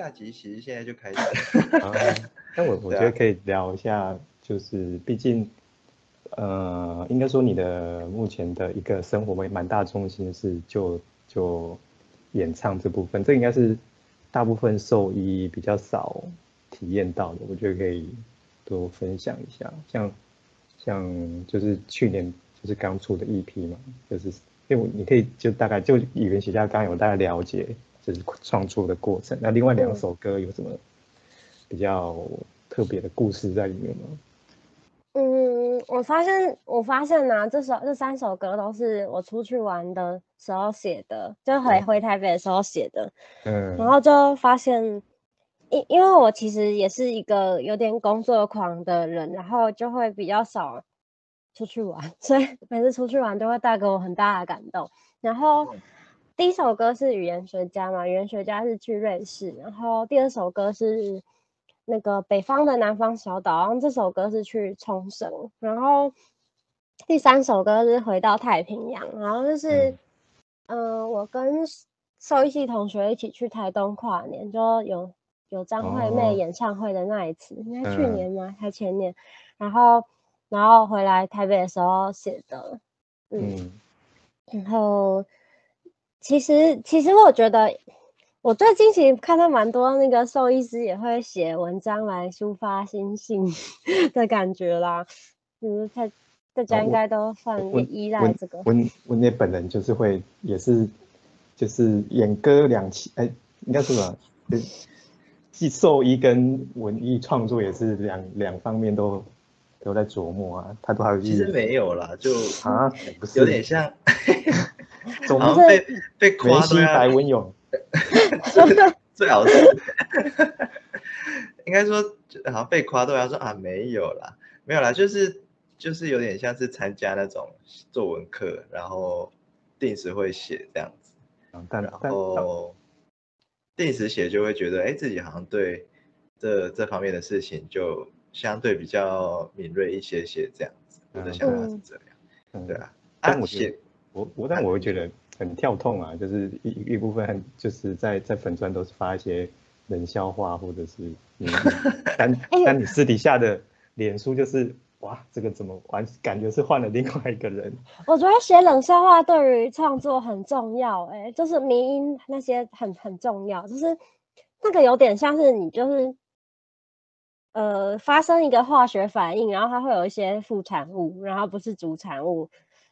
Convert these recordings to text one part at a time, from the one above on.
下集其实现在就开始。啊，但我我觉得可以聊一下，就是毕竟，呃，应该说你的目前的一个生活蛮蛮大重心是就就演唱这部分，这应该是大部分兽医比较少体验到的，我觉得可以多分享一下。像像就是去年就是刚出的 EP 嘛，就是因为我你可以就大概就语言学家刚刚有大概了解就是创作的过程，那另外两嗯首歌有什么比较特别的故事在里面吗？嗯，我发现，我发现呢、这首这三首歌都是我出去玩的时候写的，就回嗯回台北的时候写的。嗯，然后就发现，因因为我其实也是一个有点工作狂的人，然后就会比较少出去玩，所以每次出去玩都会带给我很大的感动。然后第一首歌是语言学家嘛，语言学家是去瑞士，然后第二首歌是那个北方的南方小岛，然后这首歌是去冲绳，然后第三首歌是回到太平洋，然后就是，嗯、我跟兽医系同学一起去台东跨年，就有有张惠哦妹演唱会的那一次，应该去嗯年吗？还前年，然后然后回来台北的时候写的，嗯嗯然后其实其实我觉得，我最近其实看到蛮多那个兽医师也会写文章来抒发心性的感觉啦，就是大大家应该都算依赖温这个。温温姐本人就是会也是就是演歌两栖，哎，应该是什么？呃 既兽医跟文艺创作也是两两方面都都在琢磨啊，他都还有其实没有啦，就啊，有点像，总好像被被梅夸西都要白文勇，最好是，应该说好像被夸都要说啊没有啦，没有啦，就是就是有点像是参加那种作文课，然后定时会写这样子，然后定时写就会觉得哎自己好像对这这方面的事情就相对比较敏锐一些些这样子，我的想法是这样，嗯对啊，但我觉啊写得我我但我会觉得很跳痛啊，就是一一部分很就是在在粉砖都是发一些冷笑话，或者是 但哎但你私底下的脸书就是哇，这个怎么完感觉是换了另外一个人，我觉得写冷笑话对于创作很重要、欸，就是迷音那些很很重要，就是那个有点像是你就是呃发生一个化学反应，然后它会有一些副产物，然后不是主产物，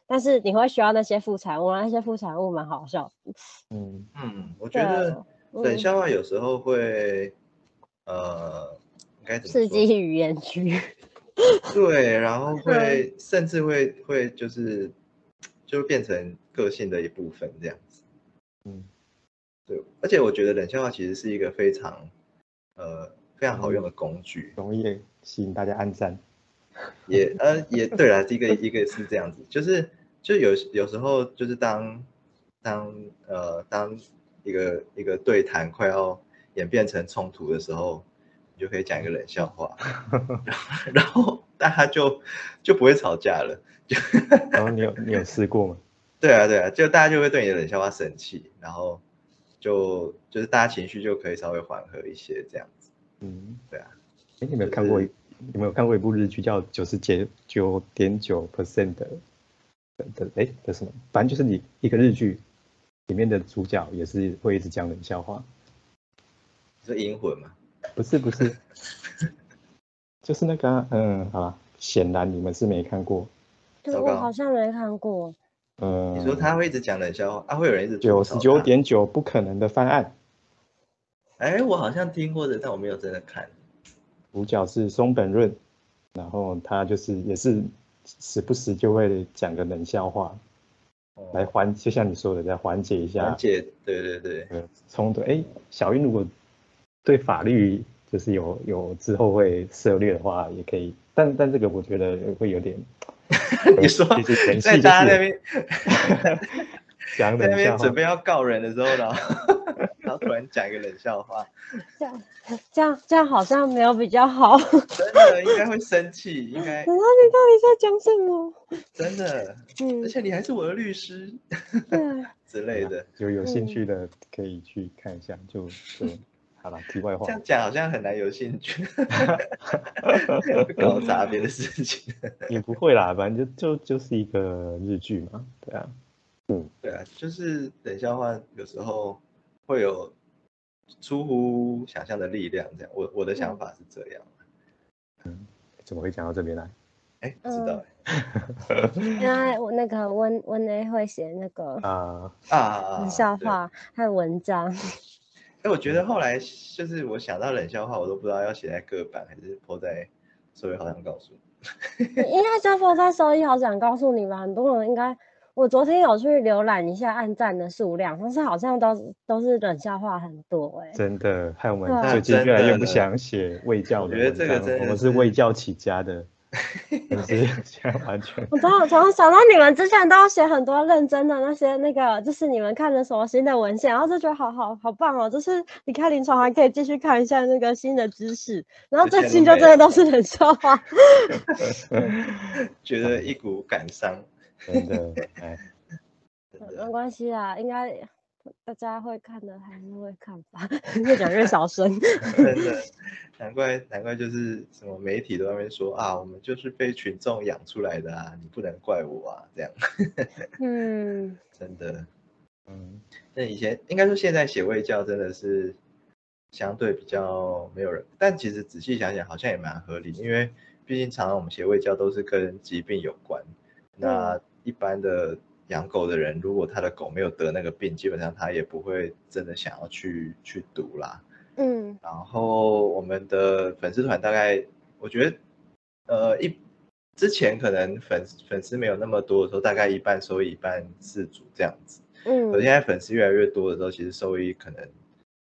但是你会需要那些副产物，那些副产物蛮好笑的。嗯嗯，我觉得冷嗯笑话有时候会，呃，应该怎么刺？激语言区，对，然后 会甚至会会就是就变成个性的一部分这样子。嗯对，而且我觉得冷笑话其实是一个非常呃非常好用的工具，容易吸引大家按赞，也呃也对啦，一个一个是这样子，就是就有有时候就是当当呃当一个一个对谈快要演变成冲突的时候，你就可以讲一个冷笑话，然后然后大家就就不会吵架了。然后你有你有试过吗？对啊，对啊，就大家就会对你的冷笑话生气，然后就就是大家情绪就可以稍微缓和一些这样子。嗯，对啊。哎，你有没有看过一有没有看过一部日剧叫《九十九九点九 percent 的的的哎的什么，反正就是你一个日剧里面的主角也是会一直讲冷笑话，是银魂吗？不是不是，就是那个啊嗯，好了，显然你们是没看过，对我好像没看过。嗯，你说他会一直讲冷笑话啊？会有人一直九？十九点九不可能的翻案，哎，我好像听过的，但我没有真的看。主角是松本润，然后他就是也是时不时就会讲个冷笑话哦。来缓，就像你说的，来缓解一下。缓解，对对对，呃冲突。哎，小英如果对法律就是有有之后会涉猎的话，也可以，但但这个我觉得会有点，你说在大家那边 讲在那冷笑话，边准备要告人的时候，然讲一个冷笑话，这样这样这样好像没有比较好。真的应该会生气，应该然后你到底在讲什么？真的，嗯而，且你还是我的律师对，之类的。就有兴嗯趣的可以去看一下，就就好了。题外话这，样讲好像很难有兴趣，搞砸别的事情。也不会啦，反正就就就是一个日剧嘛，对啊，嗯对啊，就是冷笑话有时候会有出乎想象的力量，这样。我我的想法是这样。嗯，怎么会讲到这边来？哎，不知道 因为我那个温温 A 会写那个啊、哎啊，冷笑话还有文章，哎，我觉得后来就是我想到冷笑话，我都不知道要写在各版还是抛在所以好想告诉你。应该就放在收益好想告诉你吧，很多人应该。我昨天有去浏览一下暗赞的数量，但是好像都是都是冷笑话很多哎、真的，害我们最近越来越不想写卫教的我觉得这个真的我们是是卫教起家的，就是现在完全我突然突然想到你们之前都要写很多认真的那些那个，就是你们看的什么新的文献，然后就觉得好好好棒哦，就是你看临床还可以继续看一下那个新的知识，然后最近就真的都是冷笑话。觉得一股感伤。真的，哎，没关系啦，应该大家会看的还是会看吧，越讲越小声。真的，难怪难怪就是什么媒体都在那边说啊，我们就是被群众养出来的啊，你不能怪我啊，这样嗯，真的。嗯，那以前应该说现在写卫教真的是相对比较没有人，但其实仔细想想好像也蛮合理，因为毕竟常常我们写卫教都是跟疾病有关，那一般的养狗的人，如果他的狗没有得那个病，基本上他也不会真的想要去去读啦。嗯然后我们的粉丝团大概，我觉得，呃，一之前可能粉粉丝没有那么多的时候，大概一半收益，一半自主这样子。嗯可现在粉丝越来越多的时候，其实收益可能，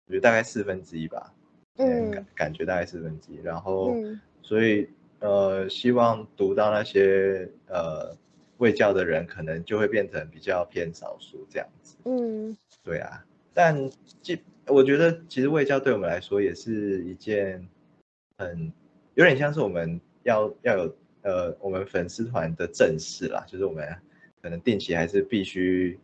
我觉得大概四分之一吧，嗯，感嗯感觉大概四分之一。然后，嗯所以呃，希望读到那些呃卫教的人，可能就会变成比较偏少数这样子。嗯对啊，但基我觉得其实卫教对我们来说也是一件很有点像是我们要要有呃我们粉丝团的正事啦，就是我们可能定期还是必须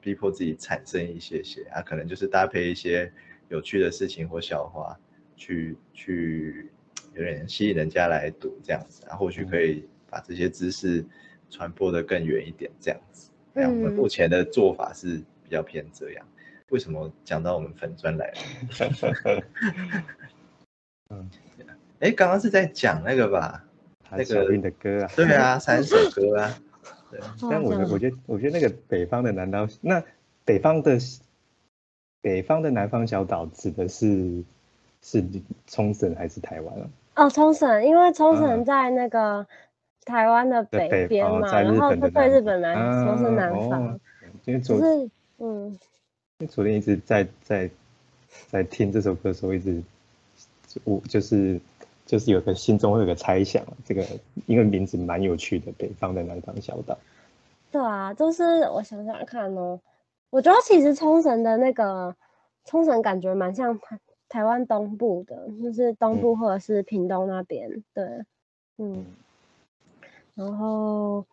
逼迫自己产生一些些啊，可能就是搭配一些有趣的事情或笑话去去有点吸引人家来读这样子，然后或许可以把这些知识传播的更远一点这样子。哎，我们嗯目前的做法是比较偏这样。为什么讲到我们粉砖来了？嗯，哎，刚刚是在讲那个吧？韩小韵的歌啊，对啊，三首歌啊。对，但我觉得，我觉得，我觉得那个北方的南岛，那北方的北方的南方小岛指的是是冲绳还是台湾啊？哦，冲绳，因为冲嗯绳在那个台湾的北边哦嘛，然后在日本的它对日本来说是啊南方哦，因为昨是嗯因为昨天一直在在在听这首歌的时候，一直我就是就是有个心中会有个猜想，这个因为名字蛮有趣的，北方的南方小岛。对啊，就是我想想看哦，我觉得其实冲绳的那个冲绳感觉蛮像台台湾东部的，就是东部或者是屏东那边，对，嗯，然后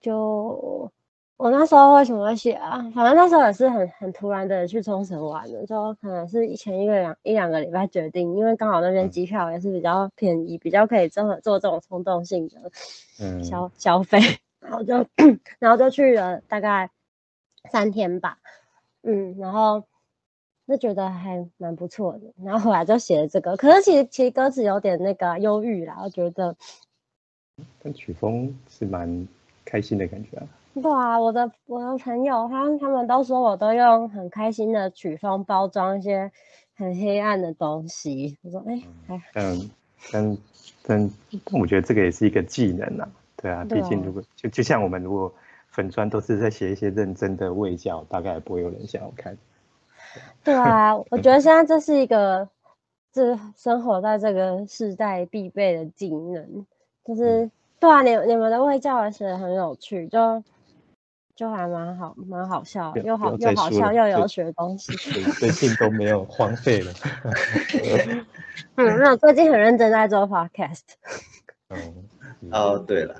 就我那时候为什么会写啊？反正那时候也是很很突然的去冲绳玩的，就可能是前一个两一两个礼拜决定，因为刚好那边嗯机票也是比较便宜，比较可以这么做这种冲动性的嗯，消消费。然后就 然后就去了大概三天吧，嗯，然后就觉得还蛮不错的，然后后来就写了这个，可是其实其实歌词有点那个忧郁啦，我觉得，但曲风是蛮开心的感觉啊。对啊，我的我的朋友他他们都说我都用很开心的曲风包装一些很黑暗的东西，我说哎，还嗯，但但但我觉得这个也是一个技能啊，对啊，对啊毕竟如果就就像我们如果粉砖都是在写一些认真的味教，大概不会有人想要看。对啊，我觉得现在这是一个，这生活在这个时代必备的技能，就是对啊，你你们的卫教也写得很有趣，就就还蛮好，蛮好笑，又好又好笑，又有对学东西。最最近都没有荒废了。嗯，那我最近很认真在做 podcast。嗯，哦，对了，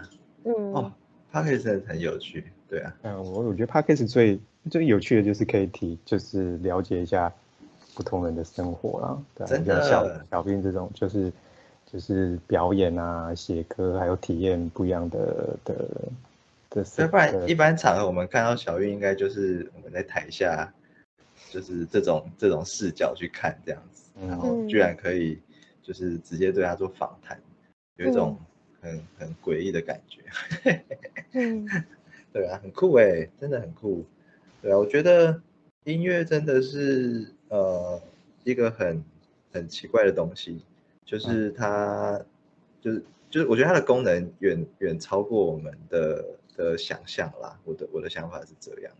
嗯，哦 p o d c a s 真的很有趣，对啊，嗯，我我觉得 podcast 最最有趣的就是可以提，就是了解一下不同人的生活啦，对啊，真像小兵这种，就是就是表演啊、写歌，还有体验不一样的的的要生。不然一般场合我们看到小玉，应该就是我们在台下，就是这种这种视角去看这样子，然后居然可以就是直接对他做访谈，有一种很很诡异的感觉。嗯 对啊，很酷哎，真的很酷。对啊，我觉得音乐真的是呃一个很很奇怪的东西，就是它就是就是我觉得它的功能远远超过我们的的想象啦。我的我的想法是这样，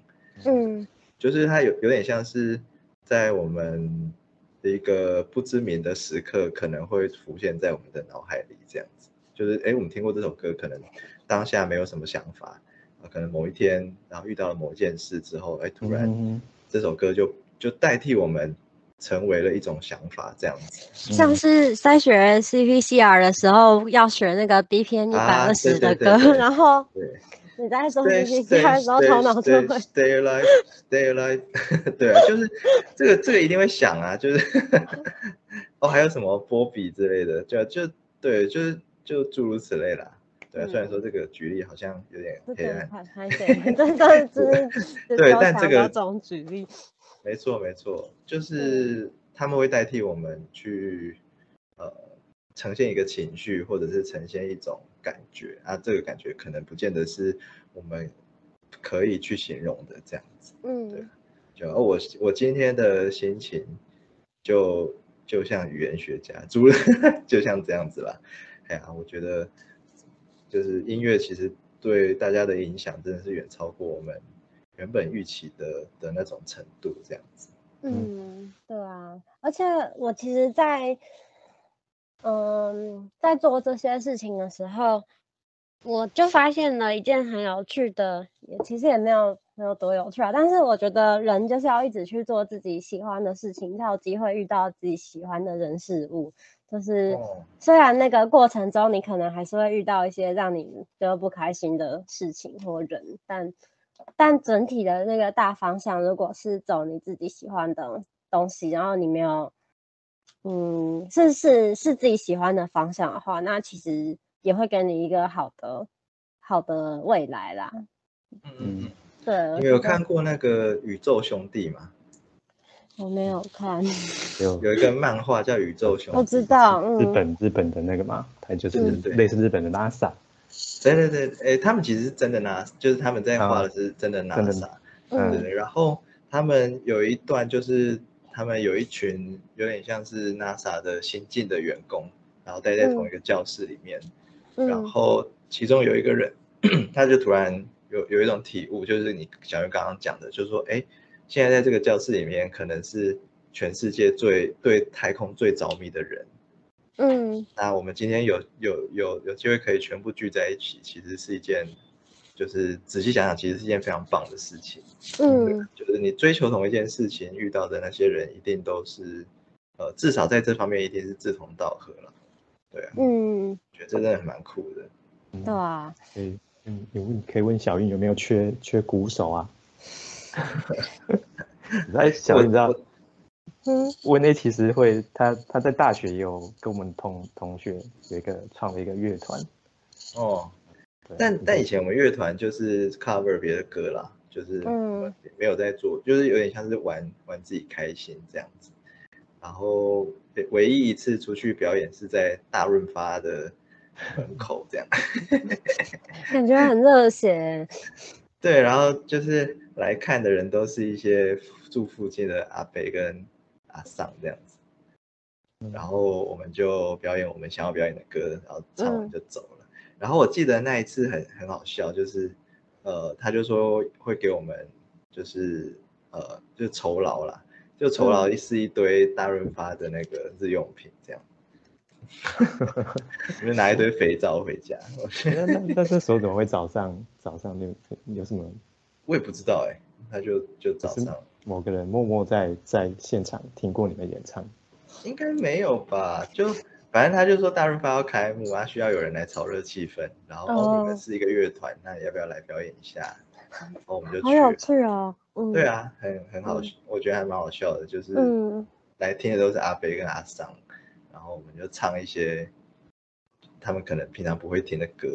嗯就是它有有点像是在我们的一个不知名的时刻，可能会浮现在我们的脑海里这样子。就是哎，我们听过这首歌，可能当下没有什么想法。啊，可能某一天，然后遇到了某件事之后，哎，突然嗯这首歌就就代替我们成为了一种想法，这样子。像是在学 CPCR 的时候要学那个 BPM 一百啊二十的对对对歌，对然后对你在说，stay CPCR 的时候，头脑就会 stay alive stay alive，对啊，就是这个这个一定会想啊，就是哦，还有什么波比之类的，就就对，就是就诸如此类啦。对啊，虽然说这个举例好像有点这个黑暗，还还谁？这这这 对但这个这种举例，没错，没错，就是他们会代替我们去呃呈现一个情绪，或者是呈现一种感觉啊，这个感觉可能不见得是我们可以去形容的这样子。嗯对就哦，我我今天的心情就就像语言学家，诸如 就像这样子啦。哎呀，我觉得就是音乐其实对大家的影响真的是远超过我们原本预期的的那种程度，这样子。嗯，对啊，而且我其实在，嗯，在做这些事情的时候，我就发现了一件很有趣的，也其实也没有没有多有趣啊，但是我觉得人就是要一直去做自己喜欢的事情，才有机会遇到自己喜欢的人事物。就是哦虽然那个过程中你可能还是会遇到一些让你觉得不开心的事情或人，但但整体的那个大方向，如果是走你自己喜欢的东西，然后你没有，嗯，是是是自己喜欢的方向的话，那其实也会给你一个好的好的未来啦。嗯。对，你有看过那个宇宙兄弟吗？我没有看，有有一个漫画叫《宇宙兄弟》，我知道，嗯，日本日本的那个嘛，它就是类似日本的 NASA，对对对，哎，他们其实是真的 NASA，就是他们在画的是真的 NASA，嗯对对。然后他们有一段就是他们有一群有点像是 NASA 的新进的员工，然后待在同一个教室里面，然嗯后其中有一个人，他就突然有有一种体悟，就是你小云刚刚讲的，就是说，哎，现在在这个教室里面，可能是全世界最对太空最着迷的人。嗯那我们今天有有有有机会可以全部聚在一起，其实是一件，就是仔细想想，其实是一件非常棒的事情。嗯就是你追求同一件事情，遇到的那些人一定都是，呃，至少在这方面一定是志同道合了。对啊，嗯，觉得这真的蛮酷的。对啊，可以，嗯，有问可以问小韵有没有缺缺鼓手啊？哎，小韵你知道我嗯温 A 其实会，他他在大学也有跟我们同同学有一个创了一个乐团，哦，对但但以前我们乐团就是 cover 别的歌啦，就是嗯没有在做，就是有点像是玩玩自己开心这样子。然后唯一一次出去表演是在大润发的门口这样。感觉很热血。对，然后就是来看的人都是一些住附近的阿北跟阿桑这样子。然后我们就表演我们想要表演的歌，然后唱完就走了。然后我记得那一次很很好笑，就是呃，他就说会给我们就是呃就酬劳啦，就酬劳是一堆大润发的那个日用品这样。我就拿一堆肥皂回家，我觉得那那那这时候怎么会早上早上有有什么我也不知道哎、他就就早上某个人默默在在现场听过你们演唱？应该没有吧？就反正他就说大润发要开幕啊，需要有人来炒热气氛。然后哦，你们哦是一个乐团，那要不要来表演一下？然后我们就好有去了。趣哦。嗯，对，啊，很很好嗯，我觉得还蛮好笑的，就是嗯来听的都是阿飞跟阿桑，然后我们就唱一些他们可能平常不会听的歌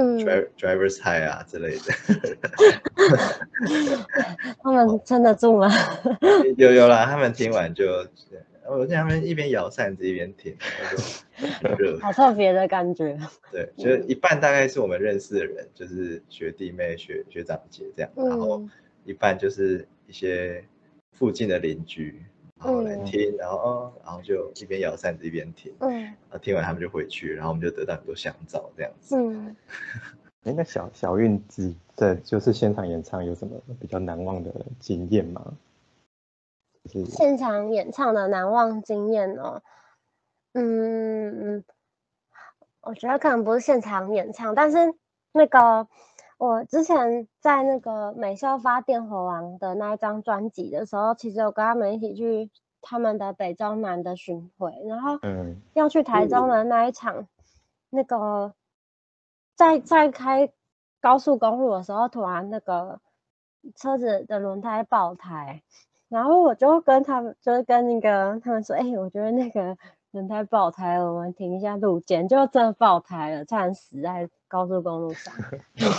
嗯，，Driver Drivers High 啊之类的。他们撑得住吗？有有啦，他们听完就，我见他们一边摇扇子一边听。好特别的感觉。对，就是一半大概是我们认识的人，就是学弟妹、学学长姐这样，然后嗯一半就是一些附近的邻居，然后来嗯听，然后哦，然后就一边摇扇子一边听，嗯然后听完他们就回去，然后我们就得到很多香皂这样子。嗯，哎，那小小韵子的就是现场演唱有什么比较难忘的经验吗？就是现场演唱的难忘经验哦。嗯，我觉得可能不是现场演唱，但是那个我之前在那个美秀发电火王的那一张专辑的时候，其实我跟他们一起去他们的北中南的巡回，然后嗯。要去台中的那一场，那个在在开高速公路的时候，突然那个车子的轮胎爆胎，然后我就跟他们，就是跟那个他们说，哎、我觉得那个轮胎爆胎了，我们停一下路肩，就真的爆胎了，差点死在高速公路上，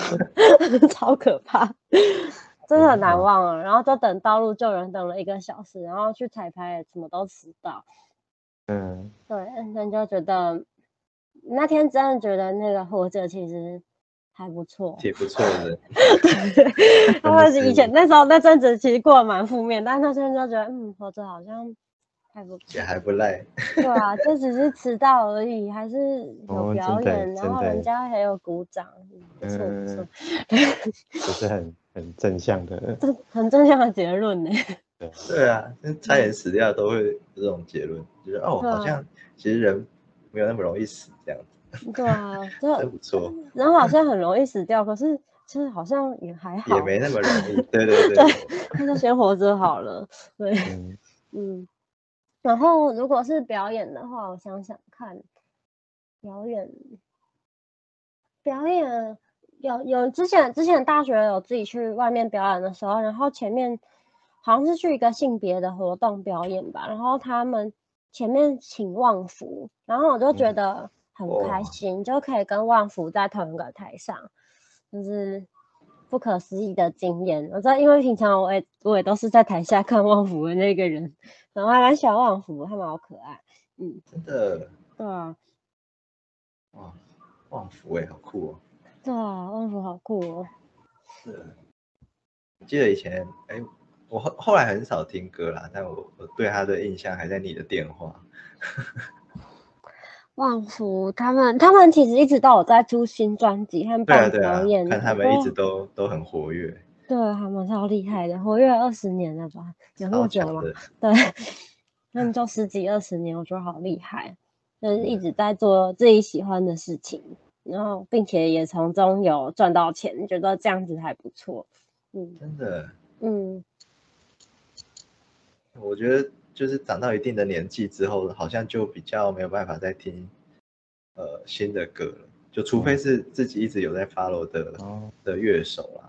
超可怕，真的很难忘啊。然后就等道路救援等了一个小时，然后去彩排什么都迟到。嗯，对，那就觉得那天真的觉得那个活着其实还不错。挺不错的，他们是以前那时候那阵子其实过得蛮负面，但是那阵就觉得嗯，活着好像还不也。还不赖。对啊，这只是迟到而已，还是有表演，然后人家还有鼓掌，嗯不错不错，就是很很正向的，这很正向的结论呢。对啊，那差点死掉都会有这种结论，就是哦，啊好像其实人没有那么容易死这样子，对啊，就真不错，人好像很容易死掉，可是其实好像也还好，也没那么容易。对对对，那就先活着好了。对。嗯嗯，然后如果是表演的话，我想想看，表演表演有有之前之前大学有自己去外面表演的时候，然后前面好像是去一个性别的活动表演吧，然后他们前面请旺福，然后我就觉嗯得很开哇心，就可以跟旺福在同一个台上，就是不可思议的经验。我知道，因为平常我也我也都是在台下看旺福的那个人，然后还蛮喜欢旺福，他们好可爱。嗯，真的对啊，哇，旺福哎，好酷哦。对啊，旺福好酷哦。是，我记得以前哎，我后后来很少听歌啦，但我我对他的印象还在你的电话。旺福他们他们其实一直都有在出新专辑和对啊办对啊表演，，看他们一直都都很活跃，对他们超厉害的，活跃二十年了吧？有那么久吗？对，他们就十几二十年，我觉得好厉害，就是一直在做自己喜欢的事情，然后并且也从中有赚到钱，觉得这样子还不错。嗯真的，嗯，我觉得就是长到一定的年纪之后，好像就比较没有办法再听呃新的歌了，就除非是自己一直有在 follow 的哦，的乐手啦。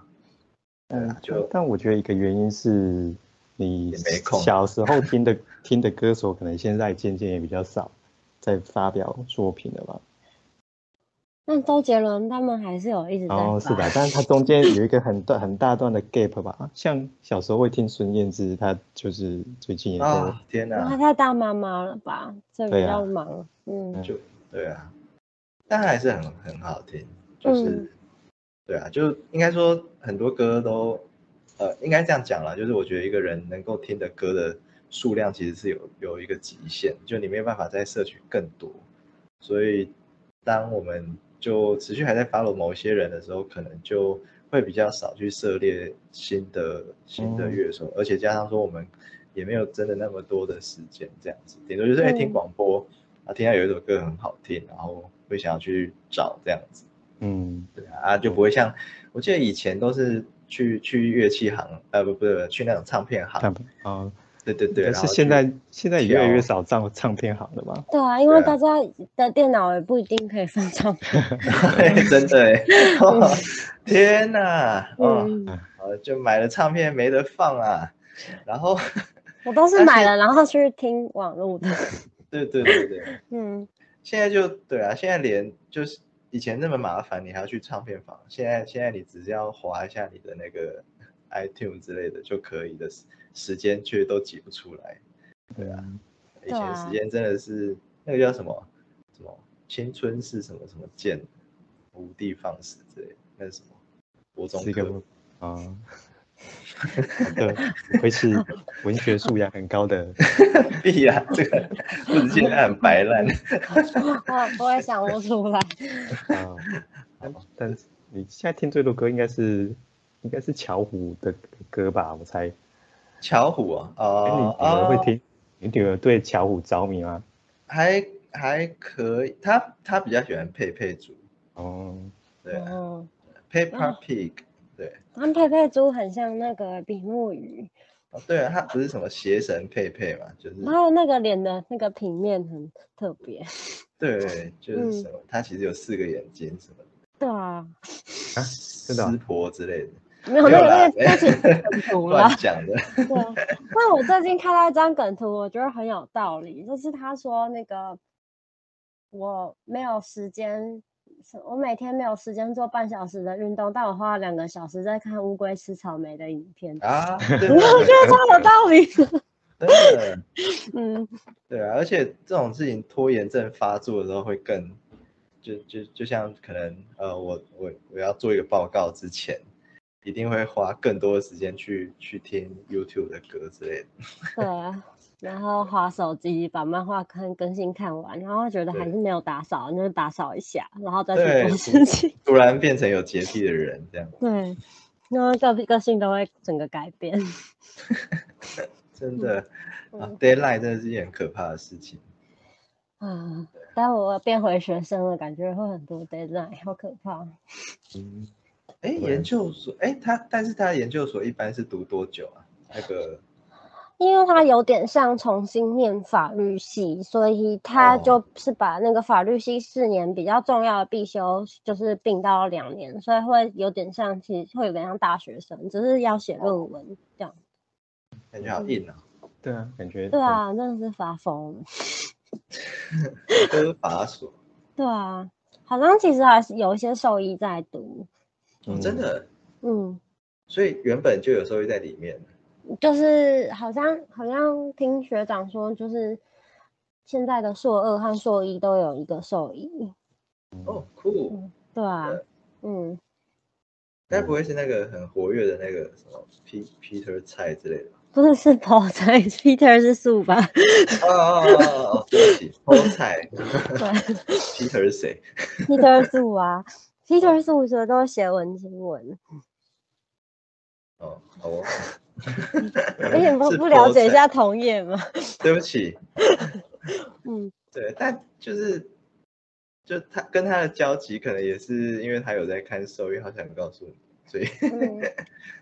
对但啊，就但我觉得一个原因是你没空小时候听的听的歌手，可能现在渐渐也比较少在发表作品了吧？那周杰伦他们还是有一直在哦，是发的，但是他中间有一个很段很大段的 gap 吧。像小时候会听孙燕姿，她就是最近也在啊，天因为她，太大妈妈了吧，这比较忙。嗯就对啊，但还是很很好听，就是、嗯对啊，就应该说很多歌都，呃，应该这样讲啦，就是我觉得一个人能够听的歌的数量其实是有有一个极限，就你没有办法再摄取更多，所以当我们就持续还在 follow 某些人的时候，可能就会比较少去涉猎新的新的嗯乐手，而且加上说我们也没有真的那么多的时间这样子，顶多就是哎、听嗯广播啊，听到有一首歌很好听，然后会想要去找这样子。嗯。对啊，啊就不会像我记得以前都是去去乐器行，呃不不不，去那种唱片行，吧啊，对对对，是现在现在也越来越少唱唱片行了嘛。对啊，因为大家的电脑也不一定可以放唱片。真的哎，天哪，哦，嗯，呃就买了唱片没得放啊，然后 我都是买了然后去听网络的。对对对对，嗯，现在就对啊，现在连就是以前那么麻烦，你还要去唱片房，现在现在你只是要划一下你的那个 iTunes 之类的就可以的时时间，却都挤不出来。对啊，以前时间真的是那个叫什么什么青春是什么什么剑，无地放矢之类的，那是什么？国中课啊，好的，不愧是 文学素养很高的。必啊，这个我只记得它很白烂。我我也想不出来。啊，但但是你现在听最多歌应该是应该是巧虎的歌吧？我猜。巧虎啊，哎，你哦女儿会哦，听？你女儿对巧虎着迷吗？还还可以，她她比较喜欢佩佩猪，哦，对啊哦，，Peppa Pig，对，他们佩佩猪很像那个比目鱼，哦对啊，他不是什么邪神佩佩嘛，就是然后那个脸的那个平面很特别。对，就是嗯什么，他其实有四个眼睛什么的，对啊，真的啊湿婆之类的，没有那个那个那是梗图。讲的，对啊，但我最近看到一张梗图，我觉得很有道理，就是他说那个我没有时间，我每天没有时间做半小时的运动，但我花了两个小时在看乌龟吃草莓的影片，啊，对我觉得超有道理的。真的，嗯，对啊，而且这种事情拖延症发作的时候会更，就就就像可能呃，我我我要做一个报告之前，一定会花更多的时间去去听 YouTube 的歌之类的。对啊。然后划手机把漫画看更新看完，然后觉得还是没有打扫，那就打扫一下，然后再去做 事情。突然变成有洁癖的人，这样对，然后个个性都会整个改变。真的，deadline 真的是一件很可怕的事情。啊，但我变回学生了，感觉会很多 deadline，好可怕。嗯，哎，研究所，哎，他但是他的研究所一般是读多久啊？那个因为他有点像重新念法律系，所以他哦。就是把那个法律系四年比较重要的必修，就是并到两年，所以会有点像，其实会有点像大学生，只是要写论文这样。感觉好硬啊，对啊，感觉对啊，真的是发疯。都是法所，对啊，好像其实还是有一些兽医在读，真的，嗯，所以原本就有兽医在里面。就是好像好像听学长说，就是现在的硕二和硕一都有一个兽医，哦，酷，对啊，嗯，该不会是那个很活跃的那个什么 P Peter 蔡之类的吧？不是是泡菜，Peter 是树吧？哦哦哦哦哦，对不起，Paul 蔡对，Peter 是谁？，Peter 树啊，Peter 树说都写文青文，哦，好哦，而且 不是不了解一下同业吗？对不起，嗯，对，但就是就他跟他的交集，可能也是因为他有在看兽医，好想告诉你，所以嗯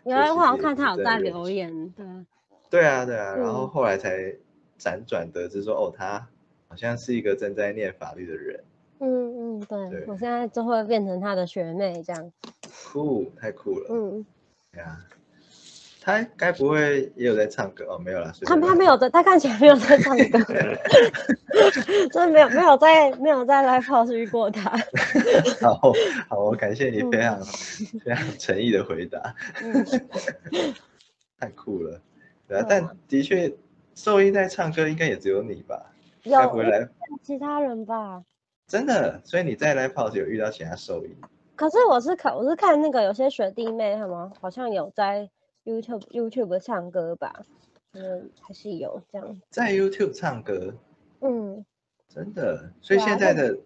有就人我好像看他有在留言，对啊，对啊对啊，然后嗯。后来才辗转得知说，哦，他好像是一个正在念法律的人，嗯嗯，对。对。我现在就会变成他的学妹这样，酷，太酷了，嗯，对啊，他该不会也有在唱歌哦？没有啦，他他没有在，他看起来没有在唱歌，真的没有没有在没有在 live house 遇过他。好好，我感谢你非常、非常诚意的回答，嗯，太酷了，对啊，但的确，兽医在唱歌应该也只有你吧？有该不会来其他人吧？真的？所以你在 live house 有遇到其他兽医？可是我是看我是看那个有些学弟妹他们好像有在 YouTube YouTube 唱歌吧，嗯，还是有这样。在 YouTube 唱歌，嗯，真的？所以现在的、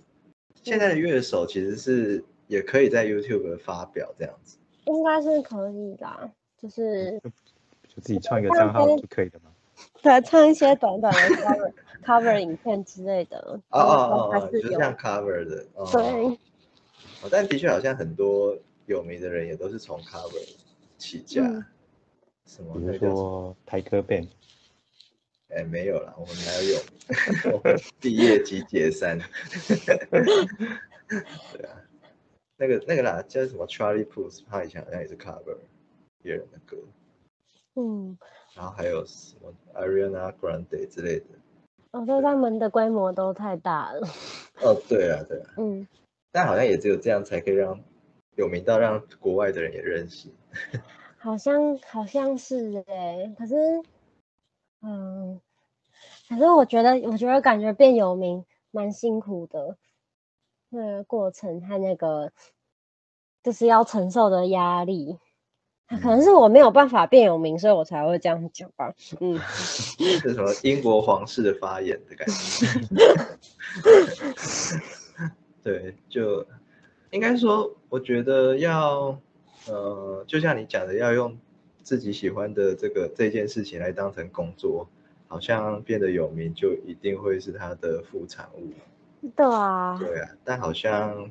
现在的嗯乐手其实是也可以在 YouTube 发表这样子。应该是可以啦，就是 就自己创一个账号就可以了吗。对唱一些短短的 cover cover 影片之类的，哦哦哦。就是像 cover 的。哦、对，哦，但的确好像很多有名的人也都是从 cover 起家。嗯什么比如？说台科 band，哎，没有啦，我们哪有毕业即解散。对啊，那个那个啦，叫什么 Charlie Puth，他以前好像也是 cover 别人的歌，嗯，然后还有什么 Ariana Grande 之类的。我觉得他们的规模都太大了。哦，对啊，对啊，嗯，但好像也只有这样才可以让有名到让国外的人也认识。好像好像是哎、可是，嗯，可是我觉得，我觉得感觉变有名蛮辛苦的，那个过程和那个就是要承受的压力，可能是我没有办法变有名，所以我才会这样讲吧。嗯，是什么英国皇室的发言的感觉？对，就应该说，我觉得要，呃，就像你讲的，要用自己喜欢的这个这件事情来当成工作，好像变得有名就一定会是它的副产物。对啊，对啊，但好像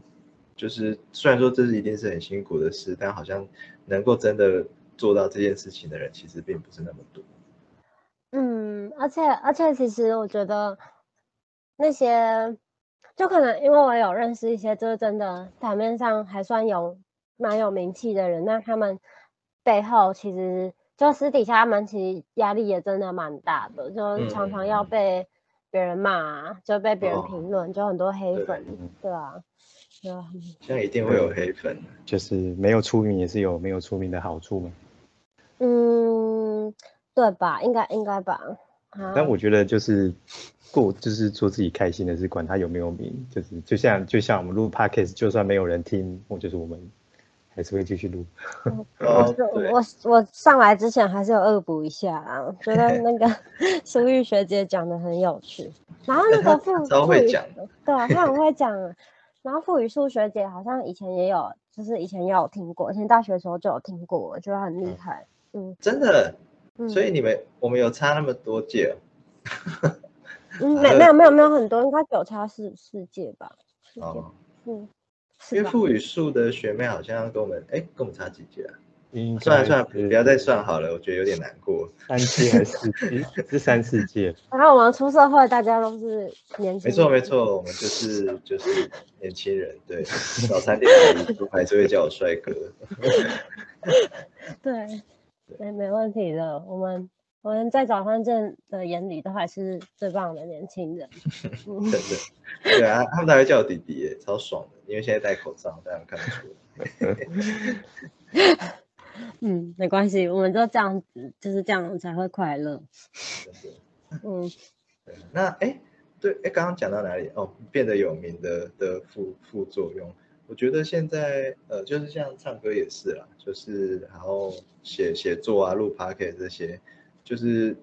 就是虽然说这是一定是很辛苦的事，但好像能够真的做到这件事情的人，其实并不是那么多。嗯，而且而且，其实我觉得那些，就可能因为我有认识一些，就是真的台面上还算有蛮有名气的人，那他们背后其实就私底下他们其实压力也真的蛮大的，就常常要嗯被别人骂啊，就被别人哦评论，就很多黑对粉，嗯对啊，现在一定会有黑粉。就是没有出名也是有没有出名的好处嘛。嗯，对吧？应该应该吧。啊但我觉得就是过就是做自己开心的事，管他有没有名，就是就像就像我们录 podcast，就算没有人听，我就是我们还是会继续录。哦，就对，我我上来之前还是有恶补一下啊，我觉得 那个 苏玉学姐讲的很有趣，然后那个傅都会讲对啊，她很会讲啊。然后傅语数学姐好像以前也有，就是以前也有听过，以前大学的时候就有听过，我觉得很厉害。嗯真的。嗯，所以你们我们有差那么多届哦嗯没没有没有没有很多，应该只有差四四届吧？四届，哦，嗯？因为副语数的学妹好像跟我们，哎，跟我们差几届啊？应算了算了，不要再算好了，我觉得有点难过。三届还是四届？是三四届。然后我们出社会，大家都是年轻没错没错，我们就是 就是年轻人，对，早餐店阿姨还是会叫我帅哥。对，没没问题的。我们我们在早餐店的眼里都还是最棒的年轻人。嗯 真的，对啊，他们都还会叫我弟弟耶，超爽的，因为现在戴口罩，大家看得出来。嗯，没关系，我们就这样子，就是这样才会快乐。嗯对那哎，对，哎，刚刚讲到哪里？哦，变得有名的的副副作用，我觉得现在呃，就是像唱歌也是啦，就是然后写写作啊、录 p o c a s t 这些，就是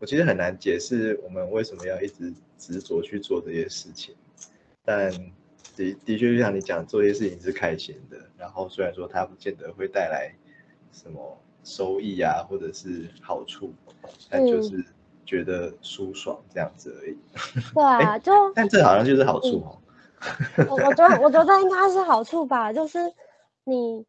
我其实很难解释我们为什么要一直执着去做这些事情，但的的确就像你讲，做一些事情是开心的，然后虽然说它不见得会带来什么收益啊，或者是好处，但就嗯是觉得舒爽这样子而已。对啊，就但这好像就是好处哦。我我觉得我觉得应该是好处吧，就是你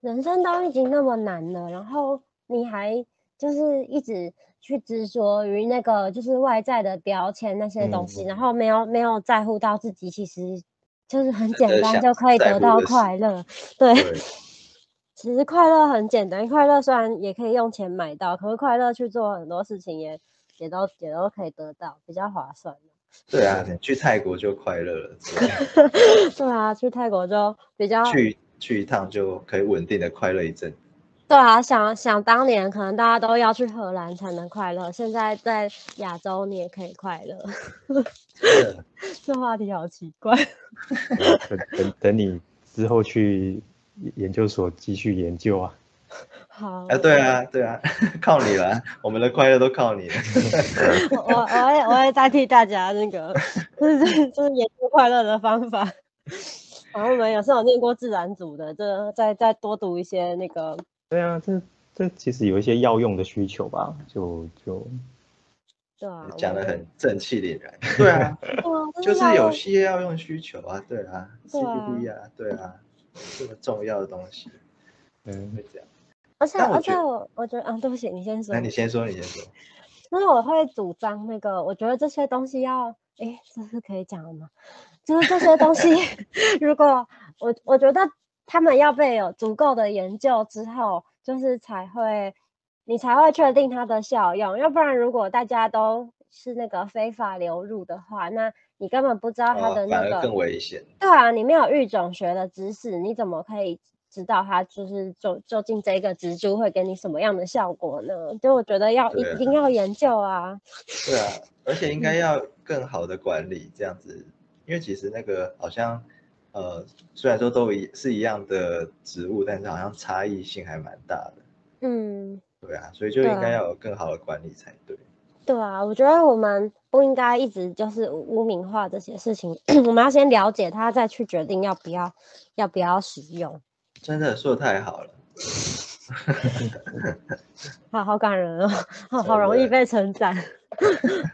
人生都已经那么难了，然后你还就是一直去执着于那个就是外在的标签那些东西，嗯然后没有没有在乎到自己，其实就是很简单就可以得到快乐，对，对，其实快乐很简单，快乐虽然也可以用钱买到，可是快乐去做很多事情也也都也都可以得到，比较划算。对啊，你去泰国就快乐了，对啊，去泰国就比较去去一趟就可以稳定的快乐一阵。对啊，想想当年可能大家都要去荷兰才能快乐，现在在亚洲你也可以快乐。这话题好奇怪。等等等你之后去研究所继续研究啊。好，啊，对啊，对啊，靠你了，我们的快乐都靠你了。我我我会我会代替大家那个，就是就是研究快乐的方法。然后我们有时候有念过自然组的，这再再多读一些那个，对啊，这这其实有一些药用的需求吧，就就对啊，讲的很正气凛然。对啊，就是有些要用需求啊，对啊对啊，CBD 啊，对啊，这么重要的东西 嗯会这样。而且而且我觉我我觉得嗯，对不起，你先说那。你先说，你先说。就是我会主张那个，我觉得这些东西要，哎，这是可以讲的吗？就是这些东西，如果我我觉得他们要被有足够的研究之后，就是才会，你才会确定它的效用。要不然，如果大家都是那个非法流入的话，那你根本不知道它哦的那个，更危险。对啊，你没有育种学的知识，你怎么可以知道它就是究究竟这个植株会给你什么样的效果呢？就我觉得要一定要研究啊。对啊，而且应嗯该要更好的管理这样子，因为其实那个好像，呃，虽然说都一是一样的植物，但是好像差异性还蛮大的。嗯，对啊，所以就应该要有更好的管理才对。对啊，我觉得我们不应该一直就是污名化这些事情，我们要先了解它，再去决定要不要要不要使用。真的说的太好了，好好感人哦，好好容易被称赞。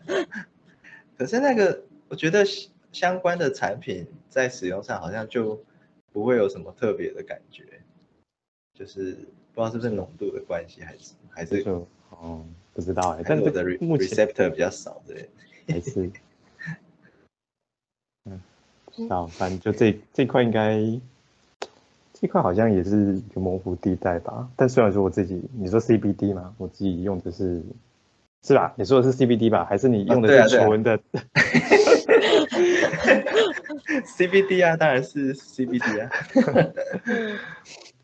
可是那个我觉得相相关的产品在使用上好像就不会有什么特别的感觉，就是不知道是不是浓度的关系，还是还是就哦不知道哎，但我的 re, receptor 比较少的。还是，嗯，不知道，反正就这这块应该，这块好像也是一个模糊地带吧。但虽然说我自己，你说 CBD 嘛，我自己用的是，是吧？你说的是 CBD 吧？还是你用的是纯的？CBD 啊，当然是 CBD 啊，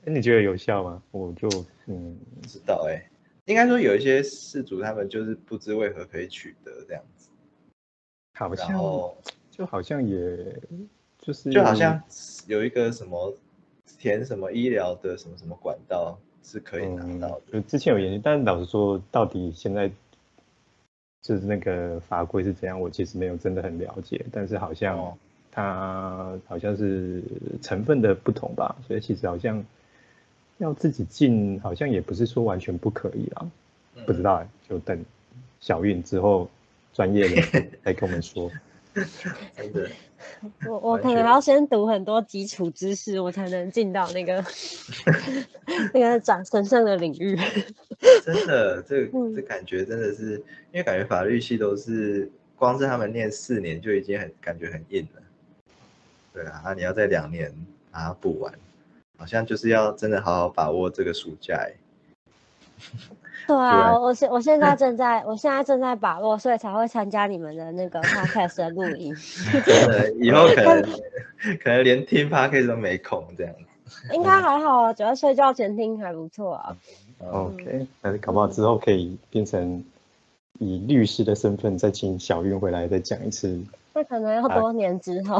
那 你觉得有效吗？我就嗯，不知道哎、应该说有一些事主他们就是不知为何可以取得这样子，然好像后就好像也就是就好像有一个什么填什么医疗的什么什么管道是可以拿嗯到的，就之前有研究，但是老实说，到底现在就是那个法规是怎样，我其实没有真的很了解。但是好哦像它好像是成分的不同吧，所以其实好像要自己进，好像也不是说完全不可以啦。不知道哎，就等小运之后专业的来跟我们说。真的我我可能要先读很多基础知识，我才能进到那个 那个转神圣的领域。真的，这嗯这感觉真的是，因为感觉法律系都是光是他们念四年就已经很感觉很硬了。对啊，那你要在两年把它补完，好像就是要真的好好把握这个暑假欸。对啊，然我我现我现在正在我现在正在把握，所以才会参加你们的那个 podcast 的录音。真的，以后可能可能连听 podcast 都没空这样子。应该还好啊，主要睡觉前听还不错啊。哦 OK，但是搞不好之后可以变成以律师的身份再请小运回来再讲一次。那可能要多年之后。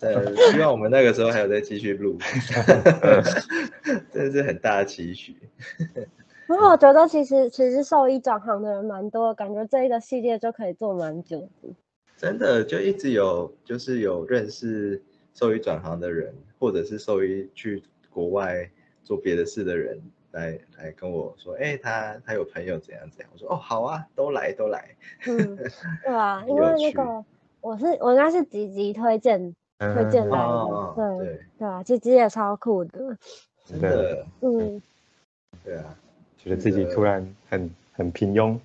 对，希望我们那个时候还有再继续录，真的是很大的期许。不过我觉得其实其实兽医转行的人蛮多，感觉这一个系列就可以做蛮久的。真的就一直有，就是有认识兽医转行的人，或者是兽医去国外做别的事的人，来来跟我说，哎、他他有朋友怎样怎样，我说哦好啊，都来都来，嗯，对啊，因为那个我是我应该是吉吉推荐推荐来的，哦对对，对啊，吉吉也超酷的。真的，嗯，对啊，觉得自己突然很很平庸。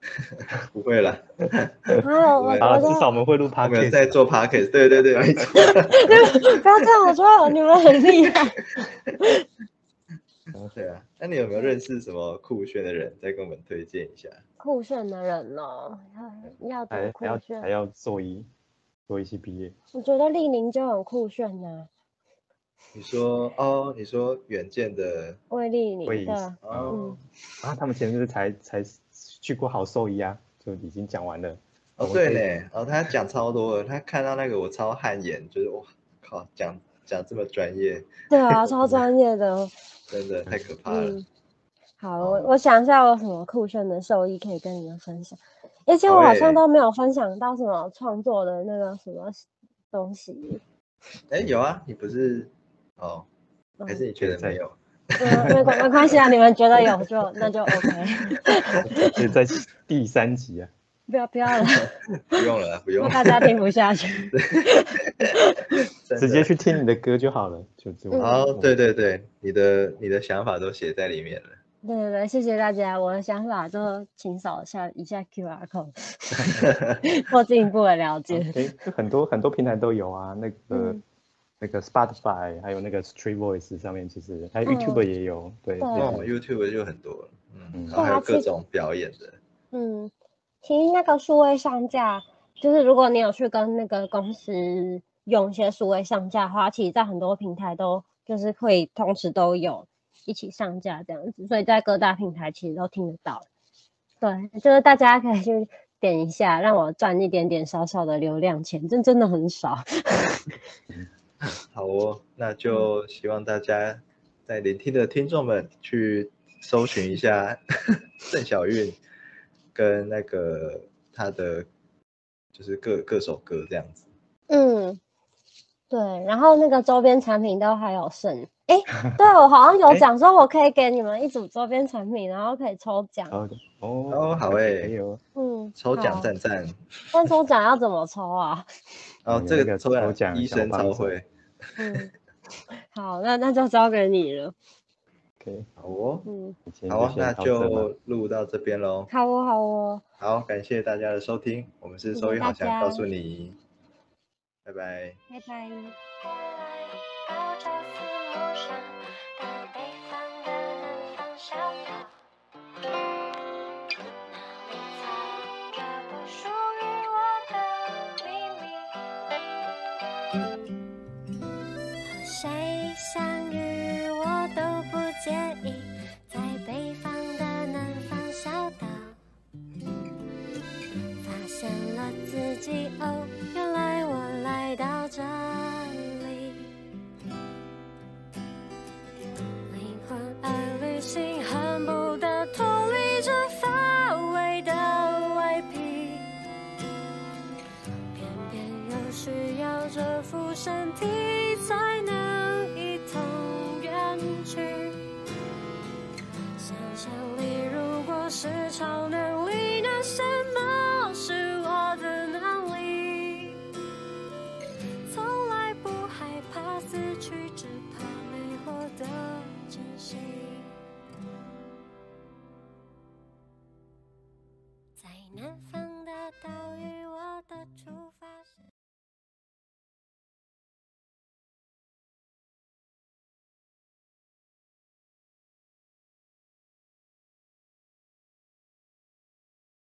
不会啦，还有至少我们会录 podcast，在做 podcast，对对对，没错，不要这样，我觉得你们很厉害。哦，对啊，那你有没有认识什么酷炫的人，再跟我们推荐一下？酷炫的人哦，要要多酷还还要炫。还？要做一做一期毕业，我觉得丽宁就很酷炫呐、你说哦，你说远见的魏丽宁会议对，哦啊，他们前阵子才才去过好兽医啊，就已经讲完了。哦，对嘞，哦，他讲超多的，他看到那个我超汗颜，就是哇靠，讲讲这么专业，对啊，超专业的。真的太可怕了。嗯，好，我我想一下，我有什么酷炫的兽医可以跟你们分享？而且我好像都没有分享到什么创作的那个什么东西。哎，有啊，你不是哦？还是你觉得没有？嗯，没关没关系啊，你们觉得有就那就 OK，在第三集啊，不要不要了，不用了，不用了，大家听不下去。直接去听你的歌就好了，就就。嗯哦，对对对，你的你的想法都写在里面了。对对对，谢谢大家，我的想法就请扫下一下 QR code，做进一步的了解。就很多很多平台都有啊，那个、嗯那个 Spotify，还有那个 Street Voice 上面其实还有嗯。YouTube 也有，对，对哦，YouTube 就很多了，嗯，嗯。然后还有各种表演的，嗯，其实那个数位上架，就是如果你有去跟那个公司用一些数位上架的话，其实在很多平台都就是会同时都有一起上架这样子，所以在各大平台其实都听得到。对，就是大家可以去点一下，让我赚一点点小小的流量钱，这真的很少。好哦，那嗯就希望大家在聆听的听众们去搜寻一下郑小韵跟那个他的就是各各首歌这样子。嗯，对，然后那个周边产品都还有剩。哎，对我好像有 诶讲说，我可以给你们一组周边产品，然后可以抽奖。哦哦哦好可以欸可以哦，嗯，抽奖好赞赞，但抽奖要怎么抽啊？哦，这个抽抽奖医生超会，嗯，好，那那就交给你了。OK，好哦，嗯，好啊，那就录到这边喽。好哦，好哦，好，感谢大家的收听，我们是收音好想告诉你，拜拜。拜拜。和谁相遇？